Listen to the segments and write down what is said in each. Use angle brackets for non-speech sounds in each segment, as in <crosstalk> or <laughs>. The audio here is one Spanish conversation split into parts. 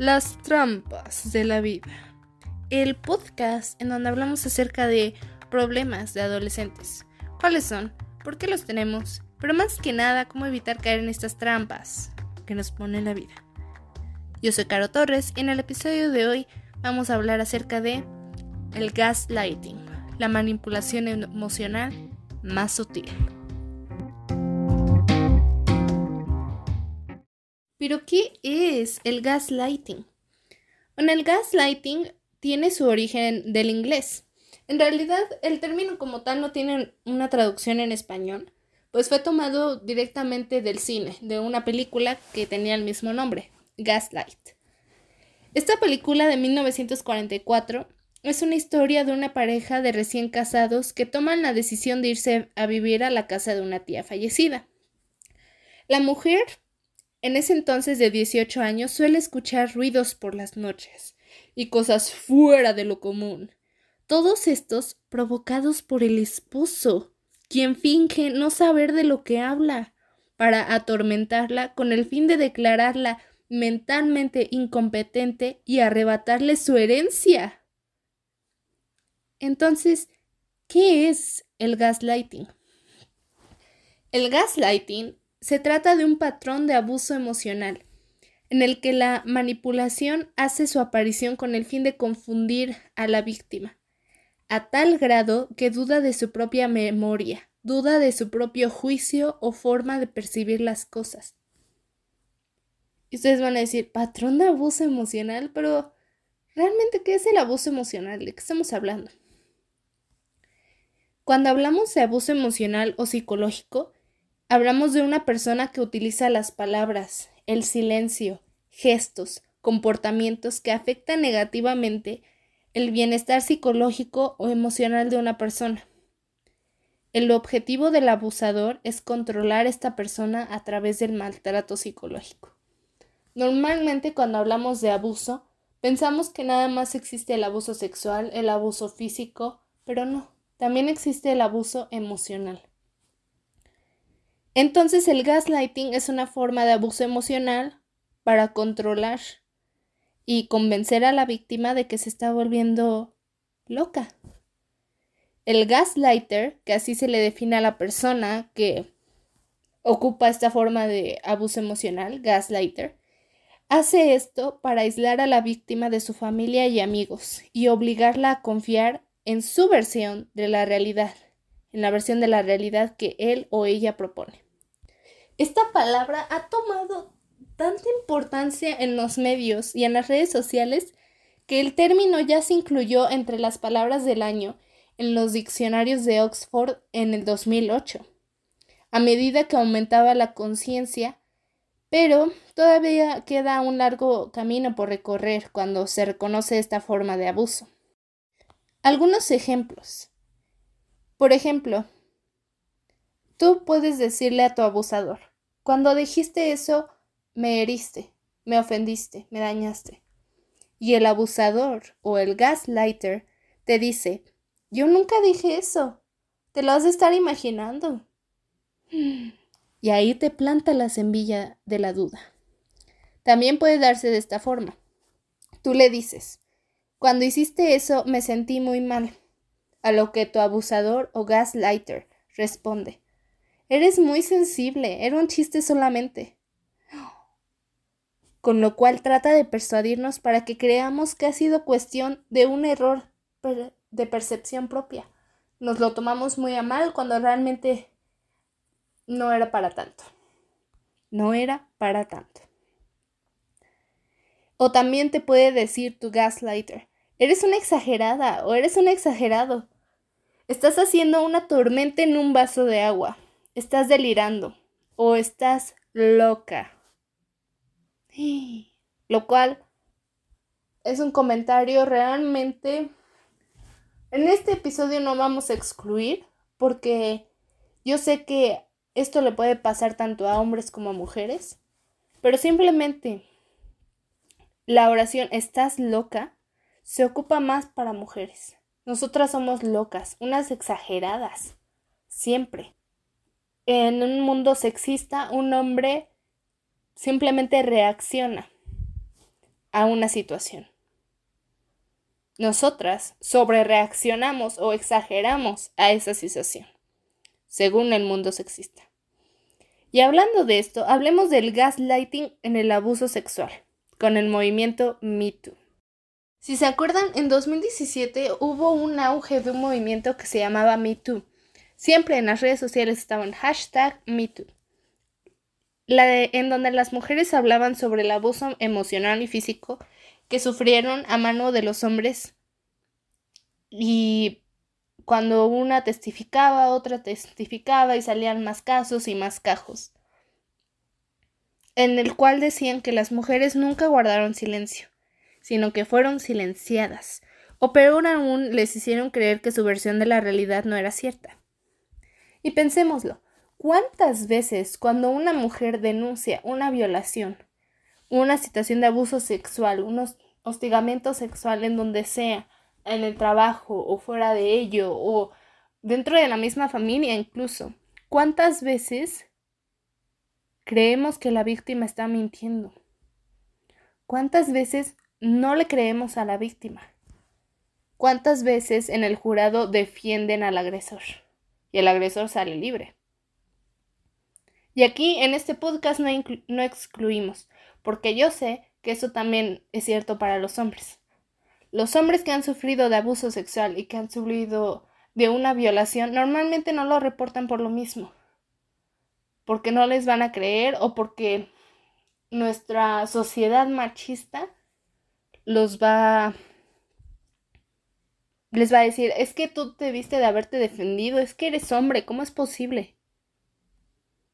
Las trampas de la vida, el podcast en donde hablamos acerca de problemas de adolescentes. ¿Cuáles son? ¿Por qué los tenemos? Pero más que nada, cómo evitar caer en estas trampas que nos pone la vida. Yo soy Caro Torres y en el episodio de hoy vamos a hablar acerca de el gaslighting, la manipulación emocional más sutil. Pero, ¿qué es el gaslighting? Bueno, el gaslighting tiene su origen del inglés. En realidad, el término como tal no tiene una traducción en español, pues fue tomado directamente del cine, de una película que tenía el mismo nombre, Gaslight. Esta película de 1944 es una historia de una pareja de recién casados que toman la decisión de irse a vivir a la casa de una tía fallecida. La mujer en ese entonces de 18 años suele escuchar ruidos por las noches y cosas fuera de lo común. Todos estos provocados por el esposo, quien finge no saber de lo que habla, para atormentarla con el fin de declararla mentalmente incompetente y arrebatarle su herencia. Entonces, ¿qué es el gaslighting? El gaslighting se trata de un patrón de abuso emocional, en el que la manipulación hace su aparición con el fin de confundir a la víctima, a tal grado que duda de su propia memoria, duda de su propio juicio o forma de percibir las cosas. Y ustedes van a decir, patrón de abuso emocional, pero ¿realmente qué es el abuso emocional? ¿De qué estamos hablando? Cuando hablamos de abuso emocional o psicológico, Hablamos de una persona que utiliza las palabras, el silencio, gestos, comportamientos que afectan negativamente el bienestar psicológico o emocional de una persona. El objetivo del abusador es controlar a esta persona a través del maltrato psicológico. Normalmente cuando hablamos de abuso, pensamos que nada más existe el abuso sexual, el abuso físico, pero no, también existe el abuso emocional. Entonces el gaslighting es una forma de abuso emocional para controlar y convencer a la víctima de que se está volviendo loca. El gaslighter, que así se le define a la persona que ocupa esta forma de abuso emocional, gaslighter, hace esto para aislar a la víctima de su familia y amigos y obligarla a confiar en su versión de la realidad en la versión de la realidad que él o ella propone. Esta palabra ha tomado tanta importancia en los medios y en las redes sociales que el término ya se incluyó entre las palabras del año en los diccionarios de Oxford en el 2008, a medida que aumentaba la conciencia, pero todavía queda un largo camino por recorrer cuando se reconoce esta forma de abuso. Algunos ejemplos. Por ejemplo, tú puedes decirle a tu abusador, cuando dijiste eso, me heriste, me ofendiste, me dañaste. Y el abusador o el gaslighter te dice, yo nunca dije eso, te lo has de estar imaginando. Y ahí te planta la semilla de la duda. También puede darse de esta forma. Tú le dices, cuando hiciste eso me sentí muy mal. A lo que tu abusador o gaslighter responde, eres muy sensible, era un chiste solamente. Con lo cual trata de persuadirnos para que creamos que ha sido cuestión de un error de percepción propia. Nos lo tomamos muy a mal cuando realmente no era para tanto. No era para tanto. O también te puede decir tu gaslighter, eres una exagerada o eres un exagerado. Estás haciendo una tormenta en un vaso de agua. Estás delirando o estás loca. <gasps> Lo cual es un comentario realmente... En este episodio no vamos a excluir porque yo sé que esto le puede pasar tanto a hombres como a mujeres, pero simplemente la oración estás loca se ocupa más para mujeres. Nosotras somos locas, unas exageradas, siempre. En un mundo sexista, un hombre simplemente reacciona a una situación. Nosotras sobrereaccionamos o exageramos a esa situación, según el mundo sexista. Y hablando de esto, hablemos del gaslighting en el abuso sexual, con el movimiento MeToo. Si se acuerdan, en 2017 hubo un auge de un movimiento que se llamaba MeToo. Siempre en las redes sociales estaban hashtag MeToo. En donde las mujeres hablaban sobre el abuso emocional y físico que sufrieron a mano de los hombres y cuando una testificaba, otra testificaba y salían más casos y más cajos, en el cual decían que las mujeres nunca guardaron silencio, sino que fueron silenciadas, o peor aún les hicieron creer que su versión de la realidad no era cierta. Y pensémoslo, ¿cuántas veces cuando una mujer denuncia una violación, una situación de abuso sexual, un hostigamiento sexual en donde sea, en el trabajo o fuera de ello o dentro de la misma familia incluso. ¿Cuántas veces creemos que la víctima está mintiendo? ¿Cuántas veces no le creemos a la víctima? ¿Cuántas veces en el jurado defienden al agresor y el agresor sale libre? Y aquí en este podcast no, no excluimos, porque yo sé que eso también es cierto para los hombres. Los hombres que han sufrido de abuso sexual y que han sufrido de una violación normalmente no lo reportan por lo mismo. Porque no les van a creer o porque nuestra sociedad machista los va les va a decir, es que tú te viste de haberte defendido, es que eres hombre, ¿cómo es posible?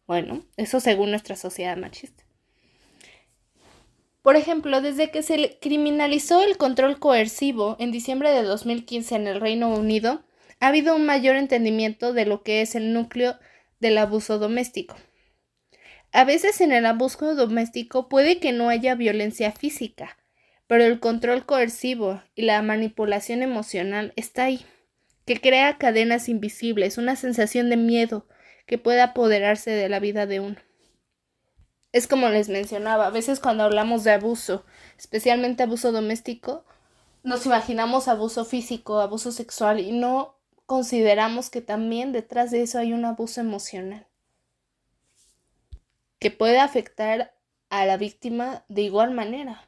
Bueno, eso según nuestra sociedad machista. Por ejemplo, desde que se criminalizó el control coercivo en diciembre de 2015 en el Reino Unido, ha habido un mayor entendimiento de lo que es el núcleo del abuso doméstico. A veces en el abuso doméstico puede que no haya violencia física, pero el control coercivo y la manipulación emocional está ahí, que crea cadenas invisibles, una sensación de miedo que puede apoderarse de la vida de uno. Es como les mencionaba, a veces cuando hablamos de abuso, especialmente abuso doméstico, nos imaginamos abuso físico, abuso sexual y no consideramos que también detrás de eso hay un abuso emocional que puede afectar a la víctima de igual manera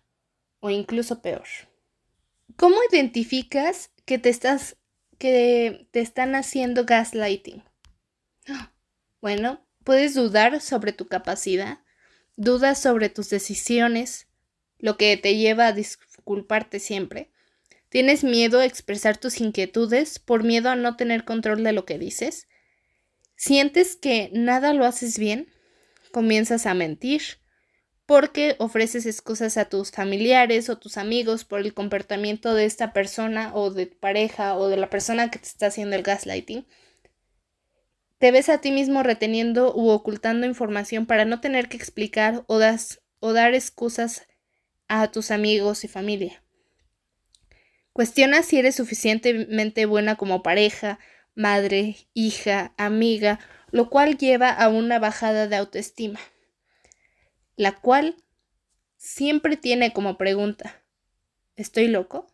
o incluso peor. ¿Cómo identificas que te estás que te están haciendo gaslighting? <gasps> Bueno, puedes dudar sobre tu capacidad, dudas sobre tus decisiones, lo que te lleva a disculparte siempre. ¿Tienes miedo a expresar tus inquietudes por miedo a no tener control de lo que dices? ¿Sientes que nada lo haces bien? Comienzas a mentir porque ofreces excusas a tus familiares o tus amigos por el comportamiento de esta persona o de tu pareja o de la persona que te está haciendo el gaslighting te ves a ti mismo reteniendo u ocultando información para no tener que explicar o, dar excusas a tus amigos y familia. Cuestiona si eres suficientemente buena como pareja, madre, hija, amiga, lo cual lleva a una bajada de autoestima, la cual siempre tiene como pregunta, ¿estoy loco?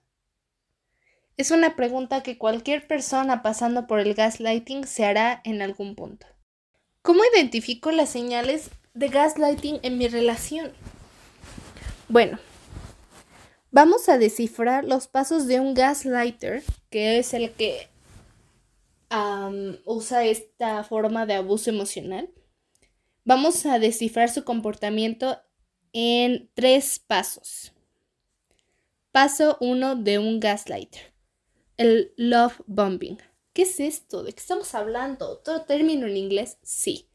Es una pregunta que cualquier persona pasando por el gaslighting se hará en algún punto. ¿Cómo identifico las señales de gaslighting en mi relación? Bueno, vamos a descifrar los pasos de un gaslighter, que es el que usa esta forma de abuso emocional. Vamos a descifrar su comportamiento en tres pasos. Paso 1 de un gaslighter el love bombing. ¿Qué es esto? ¿De qué estamos hablando? ¿Otro término en inglés? Sí.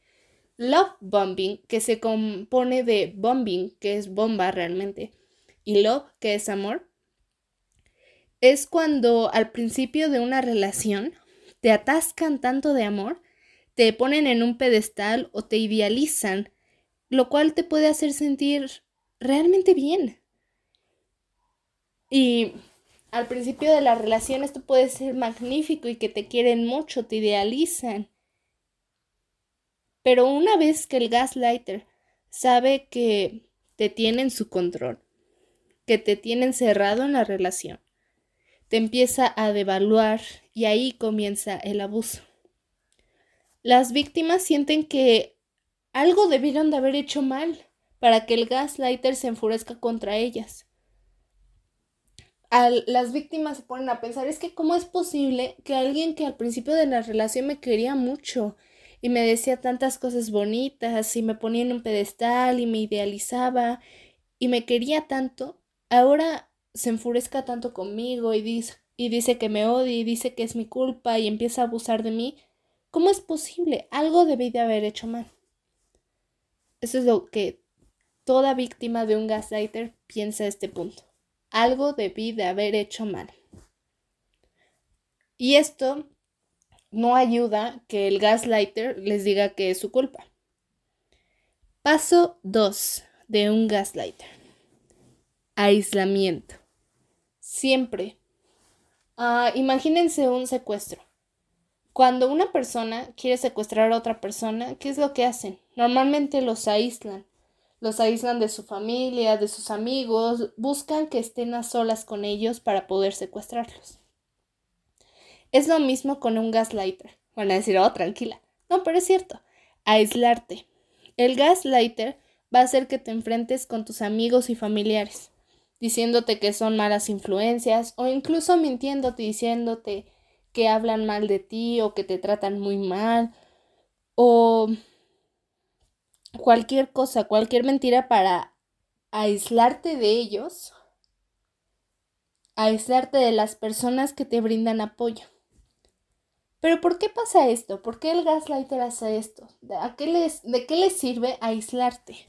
Love bombing, que se compone de bombing, que es bomba realmente, y love, que es amor, es cuando al principio de una relación te atascan tanto de amor, te ponen en un pedestal o te idealizan, lo cual te puede hacer sentir realmente bien. Y al principio de la relación esto puede ser magnífico y que te quieren mucho, te idealizan. Pero una vez que el gaslighter sabe que te tiene en su control, que te tiene encerrado en la relación, te empieza a devaluar y ahí comienza el abuso. Las víctimas sienten que algo debieron de haber hecho mal para que el gaslighter se enfurezca contra ellas. las víctimas se ponen a pensar, es que cómo es posible que alguien que al principio de la relación me quería mucho y me decía tantas cosas bonitas y me ponía en un pedestal y me idealizaba y me quería tanto, ahora se enfurezca tanto conmigo y dice, y dice que me odia y dice que es mi culpa y empieza a abusar de mí. ¿Cómo es posible? Algo debí de haber hecho mal. Eso es lo que toda víctima de un gaslighter piensa a este punto. Algo debí de haber hecho mal. Y esto no ayuda que el gaslighter les diga que es su culpa. Paso 2 de un gaslighter. Aislamiento. Siempre. Ah, imagínense un secuestro. Cuando una persona quiere secuestrar a otra persona, ¿qué es lo que hacen? Normalmente los aíslan. Los aíslan de su familia, de sus amigos, buscan que estén a solas con ellos para poder secuestrarlos. Es lo mismo con un gaslighter. Van a decir, oh, tranquila. No, pero es cierto. Aislarte. El gaslighter va a hacer que te enfrentes con tus amigos y familiares, diciéndote que son malas influencias o incluso mintiéndote, diciéndote que hablan mal de ti o que te tratan muy mal o cualquier cosa, cualquier mentira para aislarte de ellos, aislarte de las personas que te brindan apoyo. Pero ¿por qué pasa esto? ¿Por qué el gaslighter hace esto? ¿De, qué, les, ¿De qué les sirve aislarte?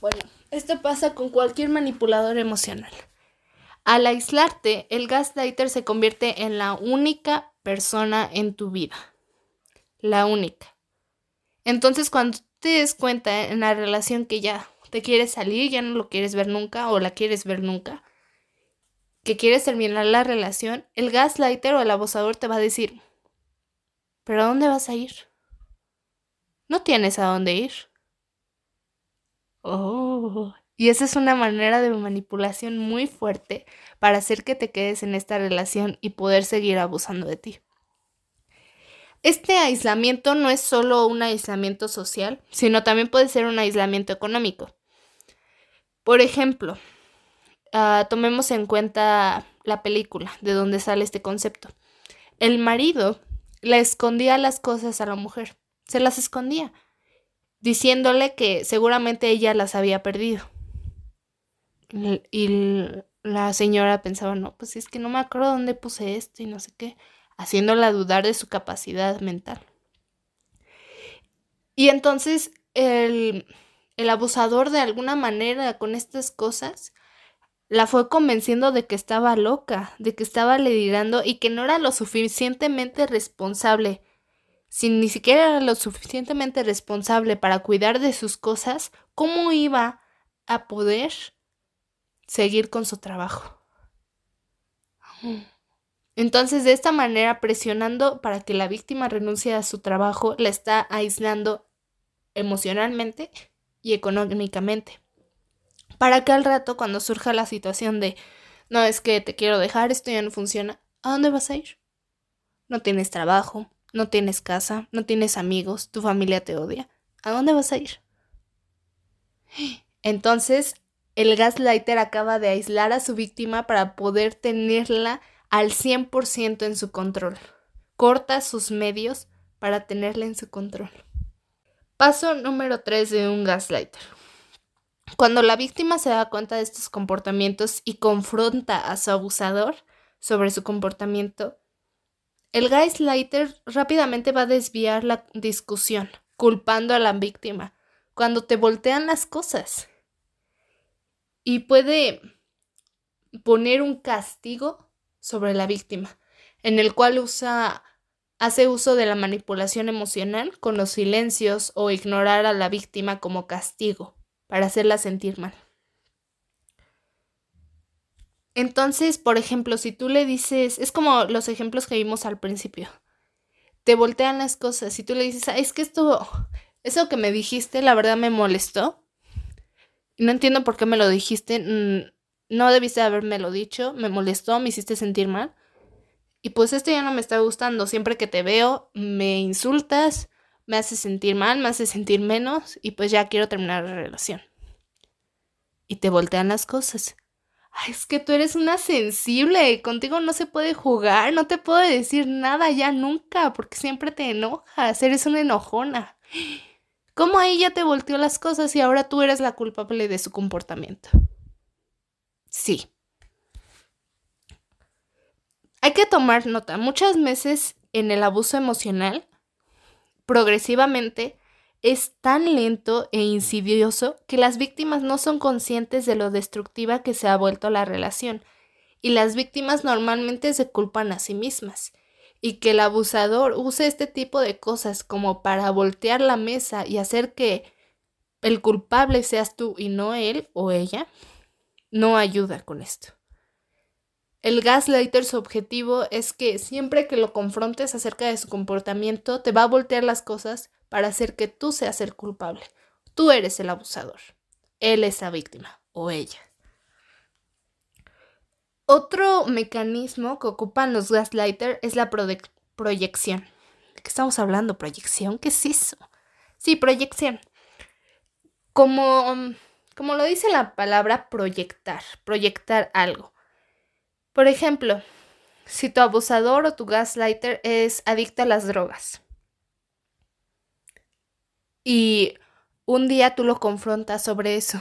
Bueno, esto pasa con cualquier manipulador emocional. Al aislarte, el gaslighter se convierte en la única persona en tu vida. La única. Entonces, cuando te des cuenta en la relación que ya te quieres salir, ya no lo quieres ver nunca o la quieres ver nunca, que quieres terminar la relación, el gaslighter o el abusador te va a decir, ¿Pero a dónde vas a ir? No tienes a dónde ir. Oh. Y esa es una manera de manipulación muy fuerte para hacer que te quedes en esta relación y poder seguir abusando de ti. Este aislamiento no es solo un aislamiento social, sino también puede ser un aislamiento económico. Por ejemplo, ah, tomemos en cuenta la película de donde sale este concepto. El marido le escondía las cosas a la mujer, se las escondía, diciéndole que seguramente ella las había perdido. Y la señora pensaba, no, pues es que no me acuerdo dónde puse esto y no sé qué, haciéndola dudar de su capacidad mental. Y entonces el, el abusador de alguna manera con estas cosas la fue convenciendo de que estaba loca, de que estaba delirando y que no era lo suficientemente responsable. Si ni siquiera era lo suficientemente responsable para cuidar de sus cosas, ¿cómo iba a poder seguir con su trabajo? Entonces, de esta manera, presionando para que la víctima renuncie a su trabajo, la está aislando emocionalmente y económicamente para que al rato cuando surja la situación de, no es que te quiero dejar, esto ya no funciona, ¿a dónde vas a ir? No tienes trabajo, no tienes casa, no tienes amigos, tu familia te odia, ¿a dónde vas a ir? <gasps> Entonces, el gaslighter acaba de aislar a su víctima para poder tenerla al 100% en su control. Corta sus medios para tenerla en su control. Paso número 3 de un gaslighter. Cuando la víctima se da cuenta de estos comportamientos y confronta a su abusador sobre su comportamiento, el gaslighter rápidamente va a desviar la discusión, culpando a la víctima, cuando te voltean las cosas. Y puede poner un castigo sobre la víctima, en el cual usa hace uso de la manipulación emocional con los silencios o ignorar a la víctima como castigo para hacerla sentir mal. Entonces, por ejemplo, si tú le dices, es como los ejemplos que vimos al principio, te voltean las cosas, si tú le dices, es que esto, eso que me dijiste, la verdad me molestó, no entiendo por qué me lo dijiste, mm, no debiste haberme lo dicho, me molestó, me hiciste sentir mal, y pues esto ya no me está gustando. Siempre que te veo, me insultas, me haces sentir mal, me haces sentir menos y pues ya quiero terminar la relación. Y te voltean las cosas. Es que tú eres una sensible, contigo no se puede jugar, no te puedo decir nada ya nunca, porque siempre te enojas, eres una enojona. ¿Cómo ahí ya te volteó las cosas y ahora tú eres la culpable de su comportamiento? Sí, hay que tomar nota, muchas veces en el abuso emocional, progresivamente, es tan lento e insidioso que las víctimas no son conscientes de lo destructiva que se ha vuelto la relación, y las víctimas normalmente se culpan a sí mismas, y que el abusador use este tipo de cosas como para voltear la mesa y hacer que el culpable seas tú y no él o ella, no ayuda con esto. El gaslighter su objetivo es que siempre que lo confrontes acerca de su comportamiento, te va a voltear las cosas para hacer que tú seas el culpable. Tú eres el abusador. Él es la víctima o ella. Otro mecanismo que ocupan los gaslighters es la proyección. ¿De qué estamos hablando? ¿Proyección? ¿Qué es eso? Sí, proyección. Como, como lo dice la palabra proyectar, proyectar algo. Por ejemplo, si tu abusador o tu gaslighter es adicto a las drogas y un día tú lo confrontas sobre eso,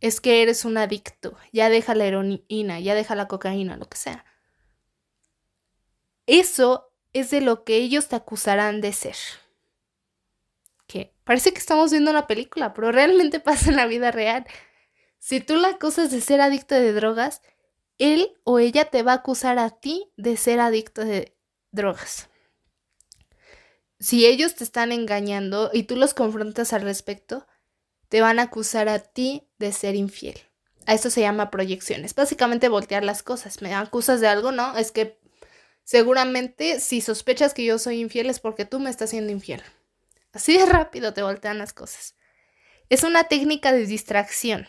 es que eres un adicto, ya deja la heroína, ya deja la cocaína, lo que sea. Eso es de lo que ellos te acusarán de ser. Que parece que estamos viendo una película, pero realmente <laughs> pasa en la vida real. Si tú la acusas de ser adicto de drogas, él o ella te va a acusar a ti de ser adicto de drogas. Si ellos te están engañando y tú los confrontas al respecto, te van a acusar a ti de ser infiel. A eso se llama proyecciones. Básicamente voltear las cosas. Me acusas de algo, ¿no? Es que seguramente si sospechas que yo soy infiel es porque tú me estás siendo infiel. Así de rápido te voltean las cosas. Es una técnica de distracción.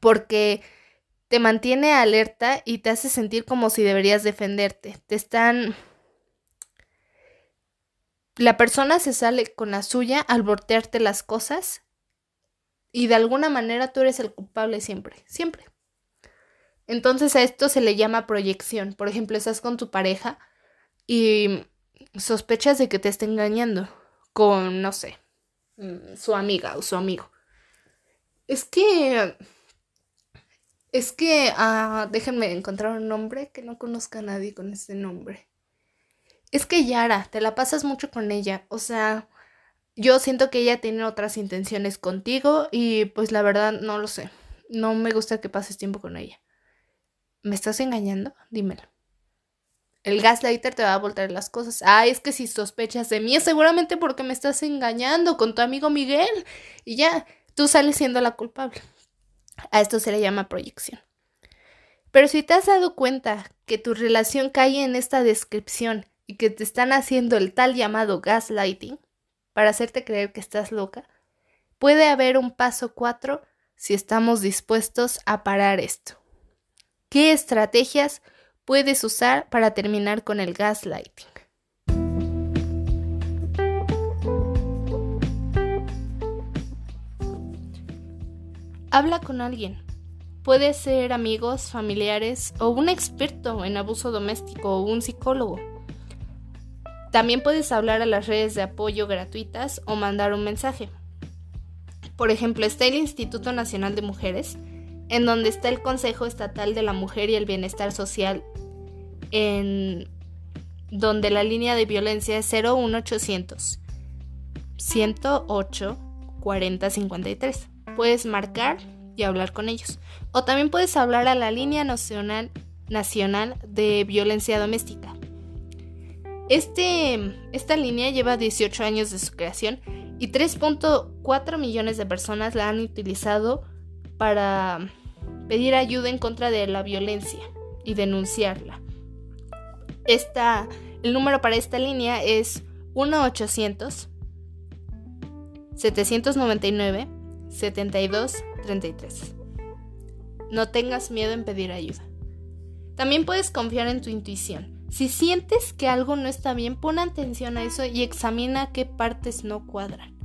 Porque te mantiene alerta y te hace sentir como si deberías defenderte. Te están... La persona se sale con la suya al voltearte las cosas y de alguna manera tú eres el culpable siempre, siempre. Entonces a esto se le llama proyección. Por ejemplo, estás con tu pareja y sospechas de que te está engañando con, no sé, mm, su amiga o su amigo. Es que es que, ah, déjenme encontrar un nombre que no conozca a nadie con ese nombre. Es que Yara, te la pasas mucho con ella. O sea, yo siento que ella tiene otras intenciones contigo y pues la verdad no lo sé. No me gusta que pases tiempo con ella. ¿Me estás engañando? Dímelo. El gaslighter te va a voltear las cosas. Ah, es que si sospechas de mí es seguramente porque me estás engañando con tu amigo Miguel. Y ya, tú sales siendo la culpable. A esto se le llama proyección. Pero si te has dado cuenta que tu relación cae en esta descripción y que te están haciendo el tal llamado gaslighting para hacerte creer que estás loca, puede haber un paso 4 si estamos dispuestos a parar esto. ¿Qué estrategias puedes usar para terminar con el gaslighting? Habla con alguien. Puede ser amigos, familiares o un experto en abuso doméstico o un psicólogo. También puedes hablar a las redes de apoyo gratuitas o mandar un mensaje. Por ejemplo, está el Instituto Nacional de Mujeres, en donde está el Consejo Estatal de la Mujer y el Bienestar Social, en donde la línea de violencia es 01800 108 4053 puedes marcar y hablar con ellos. O también puedes hablar a la línea nacional, Nacional de Violencia Doméstica. Este, esta línea lleva 18 años de su creación y 3.4 millones de personas la han utilizado para pedir ayuda en contra de la violencia y denunciarla. El número para esta línea es 1-800 799 7233. No tengas miedo en pedir ayuda. También puedes confiar en tu intuición. Si sientes que algo no está bien, pon atención a eso y examina qué partes no cuadran.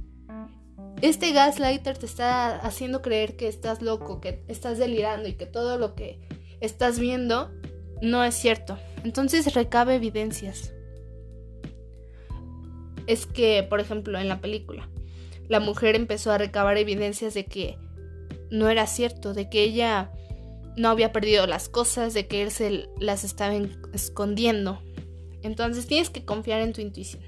Este gaslighter te está haciendo creer que estás loco, que estás delirando y que todo lo que estás viendo no es cierto. Entonces recabe evidencias. Es que, por ejemplo, en la película, la mujer empezó a recabar evidencias de que no era cierto, de que ella no había perdido las cosas, de que él se las estaba escondiendo. Entonces tienes que confiar en tu intuición.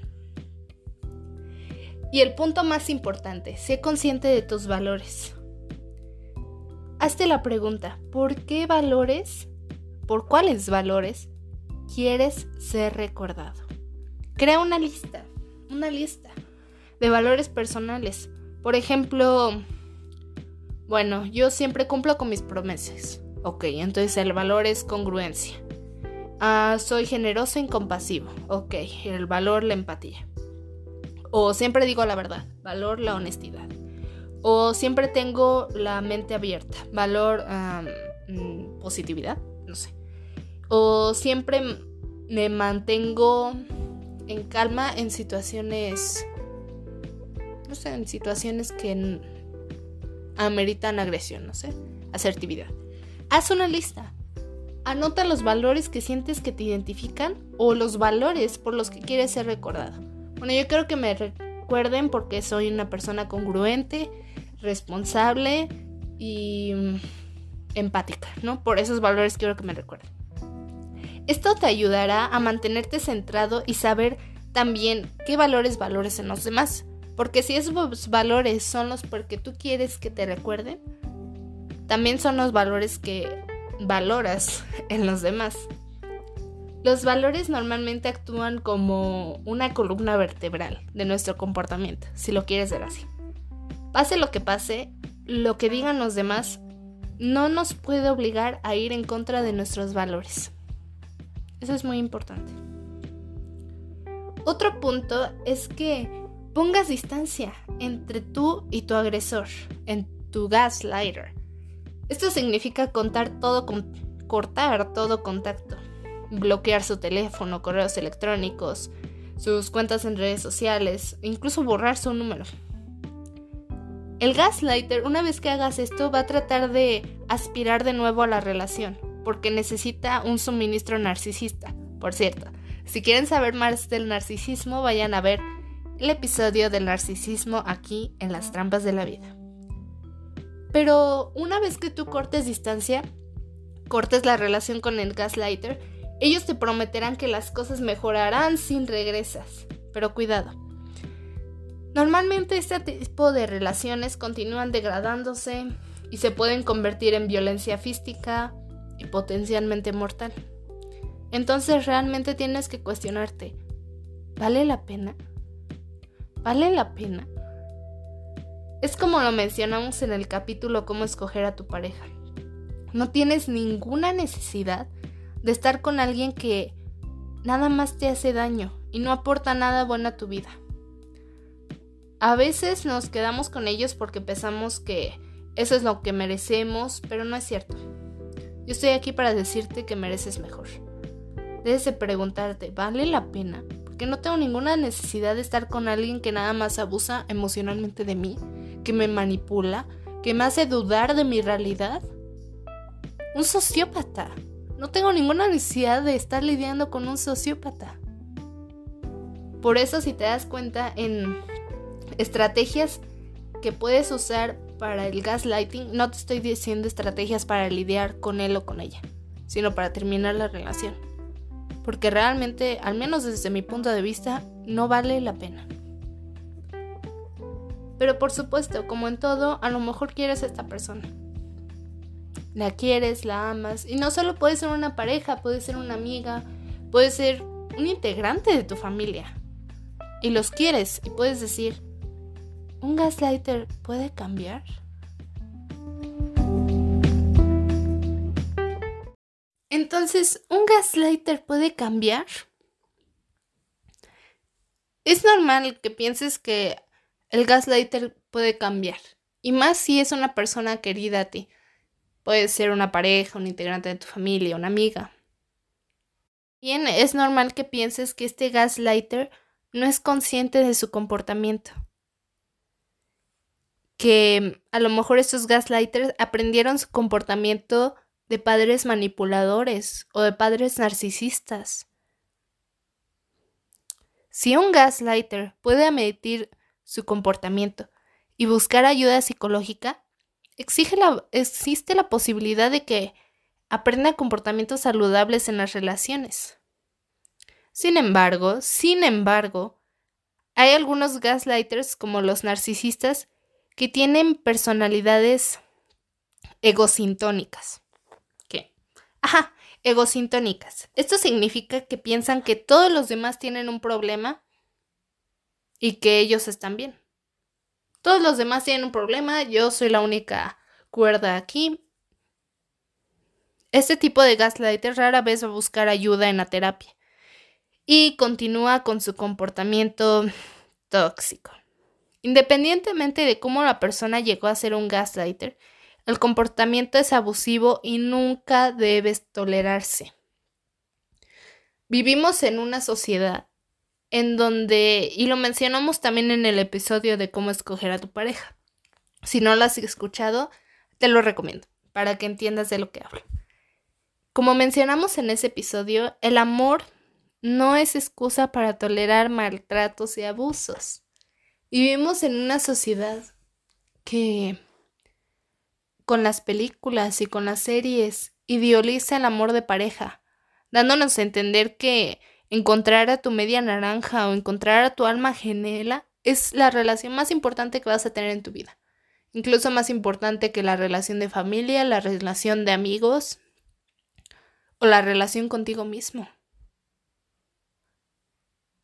Y el punto más importante, sé consciente de tus valores. Hazte la pregunta, ¿por qué valores, por cuáles valores quieres ser recordado? Crea una lista, una lista de valores personales. Por ejemplo, bueno, yo siempre cumplo con mis promesas. Ok, entonces el valor es congruencia. Ah, soy generoso y compasivo. Ok, el valor la empatía. O siempre digo la verdad. Valor la honestidad. O siempre tengo la mente abierta. Valor mm, positividad. No sé. O siempre me mantengo en calma en situaciones no sé, en situaciones que ameritan agresión, no sé, asertividad. Haz una lista. Anota los valores que sientes que te identifican o los valores por los que quieres ser recordado. Bueno, yo creo que me recuerden porque soy una persona congruente, responsable y mm, empática, ¿no? Por esos valores quiero que me recuerden. Esto te ayudará a mantenerte centrado y saber también qué valores valores en los demás. Porque si esos valores son los porque tú quieres que te recuerden, también son los valores que valoras <laughs> en los demás. Los valores normalmente actúan como una columna vertebral de nuestro comportamiento, si lo quieres ver así. Pase lo que pase, lo que digan los demás no nos puede obligar a ir en contra de nuestros valores. Eso es muy importante. Otro punto es que pongas distancia entre tú y tu agresor, en tu gaslighter. Esto significa contar todo cortar todo contacto, bloquear su teléfono, correos electrónicos, sus cuentas en redes sociales, incluso borrar su número. El gaslighter, una vez que hagas esto, va a tratar de aspirar de nuevo a la relación, porque necesita un suministro narcisista. Por cierto, si quieren saber más del narcisismo, vayan a ver el episodio del narcisismo aquí en las trampas de la vida. Pero una vez que tú cortes distancia, cortes la relación con el gaslighter, ellos te prometerán que las cosas mejorarán sin regresas. Pero cuidado. Normalmente este tipo de relaciones continúan degradándose y se pueden convertir en violencia física y potencialmente mortal. Entonces realmente tienes que cuestionarte, ¿vale la pena? ¿Vale la pena? Es como lo mencionamos en el capítulo Cómo escoger a tu pareja. No tienes ninguna necesidad de estar con alguien que nada más te hace daño y no aporta nada bueno a tu vida. A veces nos quedamos con ellos porque pensamos que eso es lo que merecemos, pero no es cierto. Yo estoy aquí para decirte que mereces mejor. Debes de preguntarte, ¿vale la pena? que no tengo ninguna necesidad de estar con alguien que nada más abusa emocionalmente de mí, que me manipula, que me hace dudar de mi realidad. Un sociópata. No tengo ninguna necesidad de estar lidiando con un sociópata. Por eso si te das cuenta en estrategias que puedes usar para el gaslighting, no te estoy diciendo estrategias para lidiar con él o con ella, sino para terminar la relación porque realmente, al menos desde mi punto de vista, no vale la pena. Pero por supuesto, como en todo, a lo mejor quieres a esta persona. la quieres, la amas. Y no solo puede ser una pareja, puede ser una amiga, puede ser un integrante de tu familia. Y los quieres y puedes decir, ¿un gaslighter puede cambiar? Entonces, ¿un gaslighter puede cambiar? Es normal que pienses que el gaslighter puede cambiar. Y más si es una persona querida a ti. Puede ser una pareja, un integrante de tu familia, una amiga. Bien, es normal que pienses que este gaslighter no es consciente de su comportamiento. Que a lo mejor estos gaslighters aprendieron su comportamiento de padres manipuladores o de padres narcisistas. Si un gaslighter puede admitir su comportamiento y buscar ayuda psicológica, existe la posibilidad de que aprenda comportamientos saludables en las relaciones. Sin embargo, sin embargo, hay algunos gaslighters como los narcisistas que tienen personalidades egosintónicas. ¿Qué? Ajá, egosintónicas. Esto significa que piensan que todos los demás tienen un problema y que ellos están bien. Todos los demás tienen un problema, yo soy la única cuerda aquí. Este tipo de gaslighter rara vez va a buscar ayuda en la terapia y continúa con su comportamiento tóxico. Independientemente de cómo la persona llegó a ser un gaslighter, el comportamiento es abusivo y nunca debe tolerarse. Vivimos en una sociedad en donde, y lo mencionamos también en el episodio de cómo escoger a tu pareja. Si no lo has escuchado, te lo recomiendo para que entiendas de lo que hablo. Como mencionamos en ese episodio, el amor no es excusa para tolerar maltratos y abusos. Vivimos en una sociedad que con las películas y con las series idealiza el amor de pareja, dándonos a entender que encontrar a tu media naranja o encontrar a tu alma gemela es la relación más importante que vas a tener en tu vida. Incluso más importante que la relación de familia, la relación de amigos o la relación contigo mismo.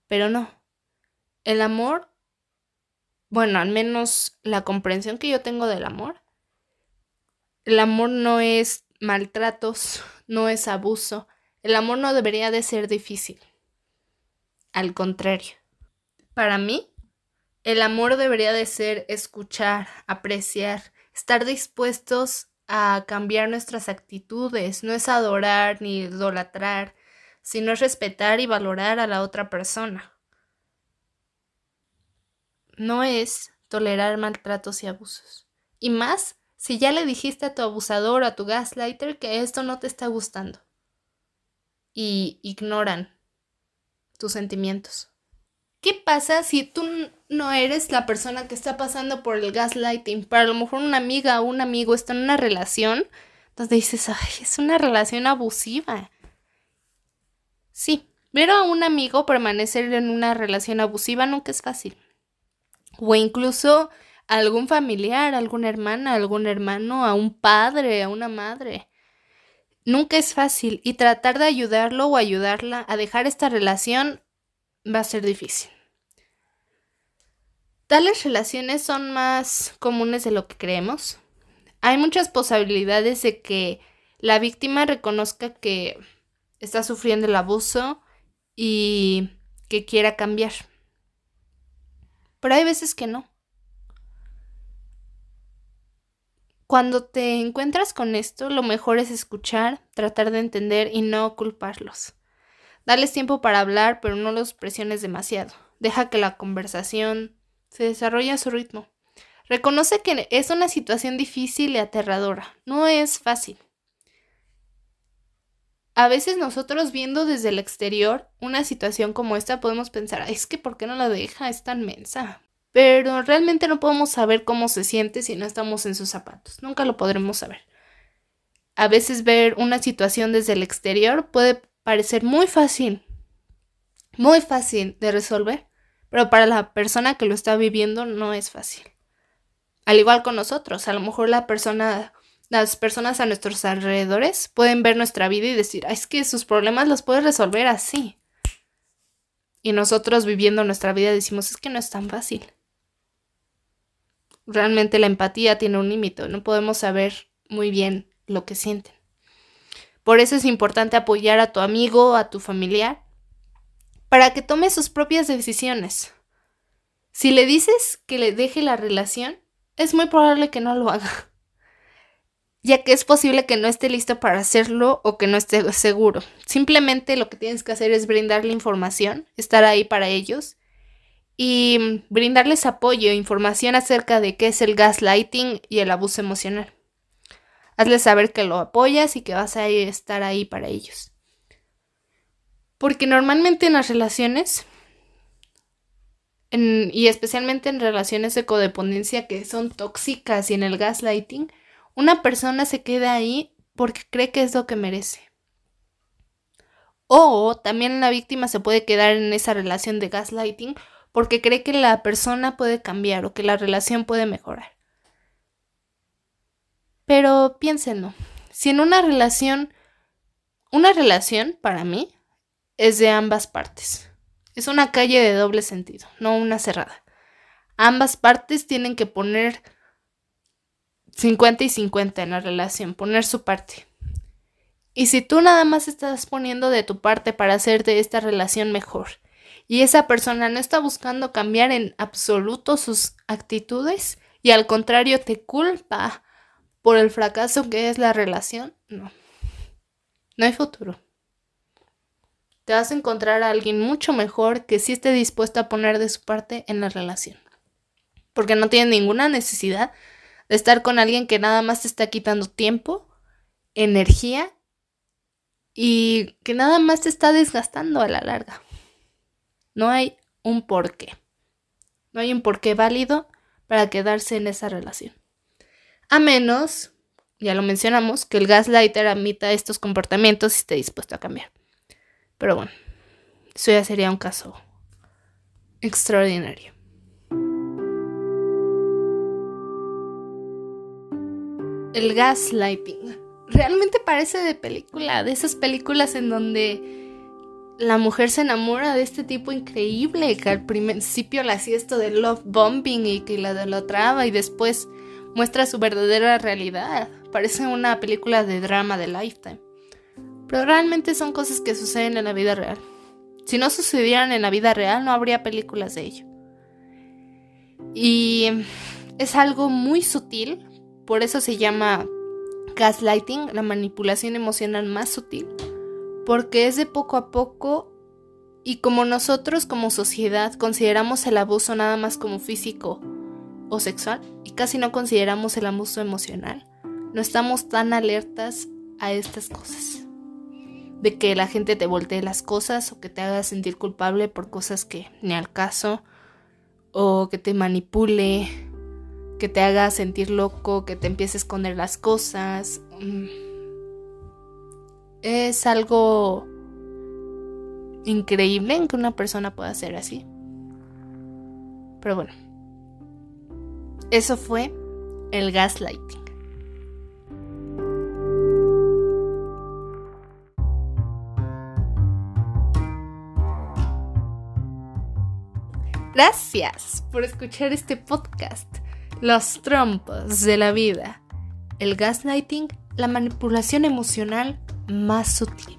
Pero no. El amor, bueno, al menos la comprensión que yo tengo del amor, el amor no es maltratos, <laughs> no es abuso. El amor no debería de ser difícil. Al contrario, para mí, el amor debería de ser escuchar, apreciar, estar dispuestos a cambiar nuestras actitudes, no es adorar ni idolatrar, sino es respetar y valorar a la otra persona. No es tolerar maltratos y abusos. Y más si ya le dijiste a tu abusador o a tu gaslighter que esto no te está gustando. Y ignoran tus sentimientos. ¿Qué pasa si tú no eres la persona que está pasando por el gaslighting? Para a lo mejor una amiga o un amigo está en una relación donde dices, ay, es una relación abusiva. Sí, pero a un amigo permanecer en una relación abusiva nunca es fácil. O incluso a algún familiar, a alguna hermana, a algún hermano, a un padre, a una madre. Nunca es fácil y tratar de ayudarlo o ayudarla a dejar esta relación va a ser difícil. Tales relaciones son más comunes de lo que creemos. Hay muchas posibilidades de que la víctima reconozca que está sufriendo el abuso y que quiera cambiar. Pero hay veces que no. Cuando te encuentras con esto, lo mejor es escuchar, tratar de entender y no culparlos. Dales tiempo para hablar, pero no los presiones demasiado. Deja que la conversación se desarrolle a su ritmo. Reconoce que es una situación difícil y aterradora. No es fácil. A veces nosotros viendo desde el exterior una situación como esta podemos pensar, es que ¿por qué no la deja? Es tan mensa pero realmente no podemos saber cómo se siente si no estamos en sus zapatos. Nunca lo podremos saber. A veces ver una situación desde el exterior puede parecer muy fácil, muy fácil de resolver, pero para la persona que lo está viviendo no es fácil. Al igual con nosotros, a lo mejor la persona las personas a nuestros alrededores pueden ver nuestra vida y decir, es que sus problemas los puedes resolver así. Y nosotros viviendo nuestra vida decimos, es que no es tan fácil. Realmente la empatía tiene un límite, no podemos saber muy bien lo que sienten. Por eso es importante apoyar a tu amigo, a tu familiar, para que tome sus propias decisiones. Si le dices que le deje la relación, es muy probable que no lo haga <laughs> ya que es posible que no esté listo para hacerlo o que no esté seguro. Simplemente lo que tienes que hacer es brindarle información, estar ahí para ellos y brindarles apoyo, e información acerca de qué es el gaslighting y el abuso emocional. Hazles saber que lo apoyas y que vas a estar ahí para ellos. Porque normalmente en las relaciones, y especialmente en relaciones de codependencia que son tóxicas y en el gaslighting, una persona se queda ahí porque cree que es lo que merece. O también la víctima se puede quedar en esa relación de gaslighting porque cree que la persona puede cambiar o que la relación puede mejorar. Pero piénsenlo, si en una relación, una relación para mí es de ambas partes. Es una calle de doble sentido, no una cerrada. Ambas partes tienen que poner 50 y 50 en la relación, poner su parte. Y si tú nada más estás poniendo de tu parte para hacer de esta relación mejor y esa persona no está buscando cambiar en absoluto sus actitudes y al contrario te culpa por el fracaso que es la relación, no. No hay futuro. Te vas a encontrar a alguien mucho mejor que sí esté dispuesto a poner de su parte en la relación. Porque no tiene ninguna necesidad de estar con alguien que nada más te está quitando tiempo, energía y que nada más te está desgastando a la larga. No hay un porqué. No hay un porqué válido para quedarse en esa relación. A menos, ya lo mencionamos, que el gaslighter admita estos comportamientos y esté dispuesto a cambiar. Pero bueno, eso ya sería un caso extraordinario. el gaslighting. Realmente parece de película, de esas películas en donde la mujer se enamora de este tipo increíble que al principio le hacía esto de love bombing y que la traba y después muestra su verdadera realidad. Parece una película de drama de Lifetime. Pero realmente son cosas que suceden en la vida real. Si no sucedieran en la vida real, no habría películas de ello. Y es algo muy sutil, por eso se llama gaslighting, la manipulación emocional más sutil, porque es de poco a poco y como nosotros como sociedad consideramos el abuso nada más como físico o sexual y casi no consideramos el abuso emocional, no estamos tan alertas a estas cosas. De que la gente te voltee las cosas o que te haga sentir culpable por cosas que ni al caso o que te manipule que te haga sentir loco, que te empiece a esconder las cosas. Es algo increíble en que una persona pueda ser así. Pero bueno, eso fue el gaslighting. Gracias por escuchar este podcast los trompos de la vida, el gaslighting, la manipulación emocional más sutil.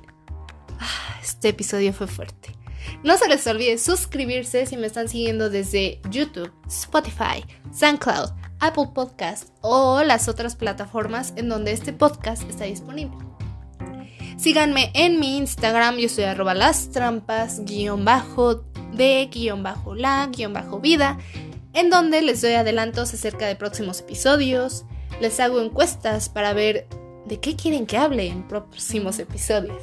Ah, este episodio fue fuerte. No se les olvide suscribirse si me están siguiendo desde YouTube, Spotify, SoundCloud, Apple Podcast o las otras plataformas en donde este podcast está disponible. Síganme en mi Instagram, yo soy arroba las trampas, guion bajo, de guion bajo la, guion bajo vida en donde les doy adelantos acerca de próximos episodios, les hago encuestas para ver de qué quieren que hable en próximos episodios.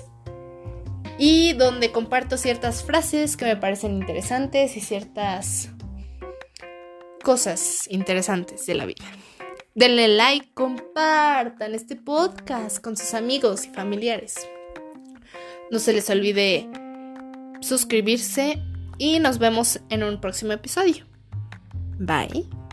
Y donde comparto ciertas frases que me parecen interesantes y ciertas cosas interesantes de la vida. Denle like, compartan este podcast con sus amigos y familiares. No se les olvide suscribirse y nos vemos en un próximo episodio. Bye.